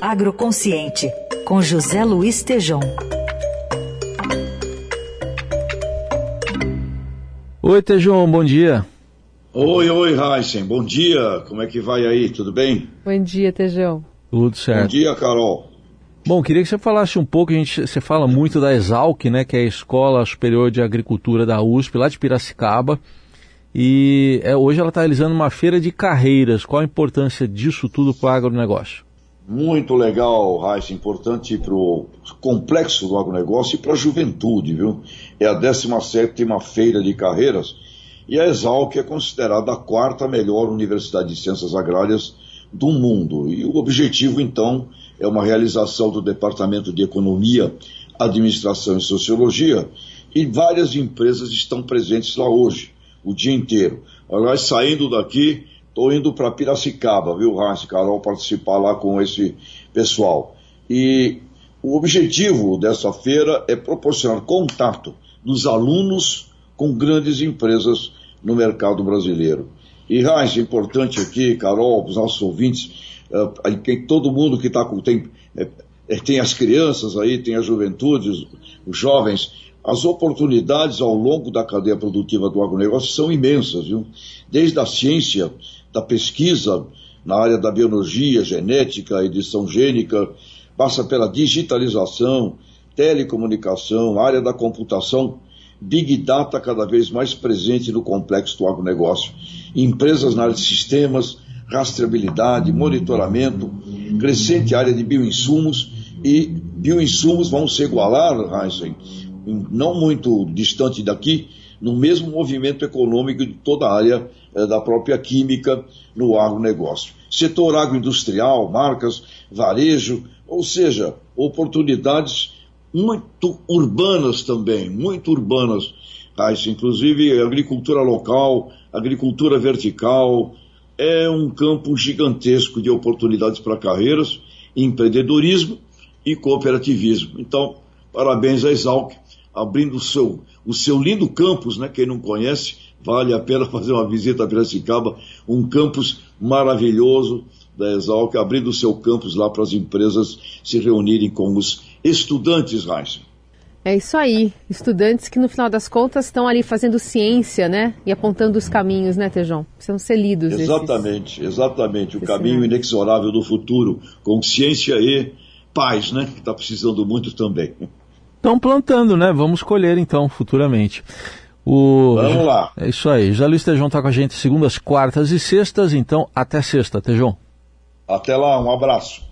Agroconsciente, com José Luiz Tejom. Oi, Tejom, bom dia. Oi, oi, Heisen, bom dia. Como é que vai aí? Tudo bem? Bom dia, Tejão. Tudo certo. Bom dia, Carol. Bom, queria que você falasse um pouco, a gente, você fala muito da Exalc, né, que é a Escola Superior de Agricultura da USP, lá de Piracicaba, e é, hoje ela está realizando uma feira de carreiras. Qual a importância disso tudo para o agronegócio? Muito legal, Raíssa, importante para o complexo do agronegócio e para a juventude, viu? É a 17ª Feira de Carreiras e a Exalc é considerada a quarta melhor universidade de ciências agrárias do mundo. E o objetivo, então, é uma realização do Departamento de Economia, Administração e Sociologia, e várias empresas estão presentes lá hoje, o dia inteiro. Aliás, saindo daqui, estou indo para Piracicaba, viu, Hans Carol, participar lá com esse pessoal. E o objetivo dessa feira é proporcionar contato dos alunos com grandes empresas no mercado brasileiro. E, é importante aqui, Carol, os nossos ouvintes, uh, tem todo mundo que está com. Tem, é, tem as crianças aí, tem a juventude, os, jovens. As oportunidades ao longo da cadeia produtiva do agronegócio são imensas, viu? Desde a ciência, da pesquisa na área da biologia, genética, edição gênica, passa pela digitalização, telecomunicação, área da computação, Big Data cada vez mais presente no complexo do agronegócio. Empresas na área de sistemas, rastreabilidade, monitoramento, crescente área de bioinsumos e bioinsumos vão se igualar, Heinzen, não muito distante daqui, no mesmo movimento econômico de toda a área eh, da própria química no agronegócio. Setor agroindustrial, marcas, varejo, ou seja, oportunidades muito urbanas também, muito urbanas. Ah, isso, inclusive agricultura local, agricultura vertical, é um campo gigantesco de oportunidades para carreiras, empreendedorismo e cooperativismo. Então, parabéns a Exalc, abrindo o seu, o seu lindo campus, né? Quem não conhece, vale a pena fazer uma visita a Piracicaba, um campus maravilhoso da Exalc, abrindo o seu campus lá para as empresas se reunirem com os estudantes, Raíssa. É isso aí, estudantes que no final das contas estão ali fazendo ciência, né? E apontando os caminhos, né, Tejão? Precisam ser lidos. Exatamente, esses... exatamente. O Esse caminho é. inexorável do futuro, com ciência e paz, né? Que está precisando muito também. Estão plantando, né? Vamos colher então, futuramente. O... Vamos lá. É isso aí. Já Luiz Tejão está com a gente segundas, quartas e sextas, então até sexta, Tejão. Até lá, um abraço.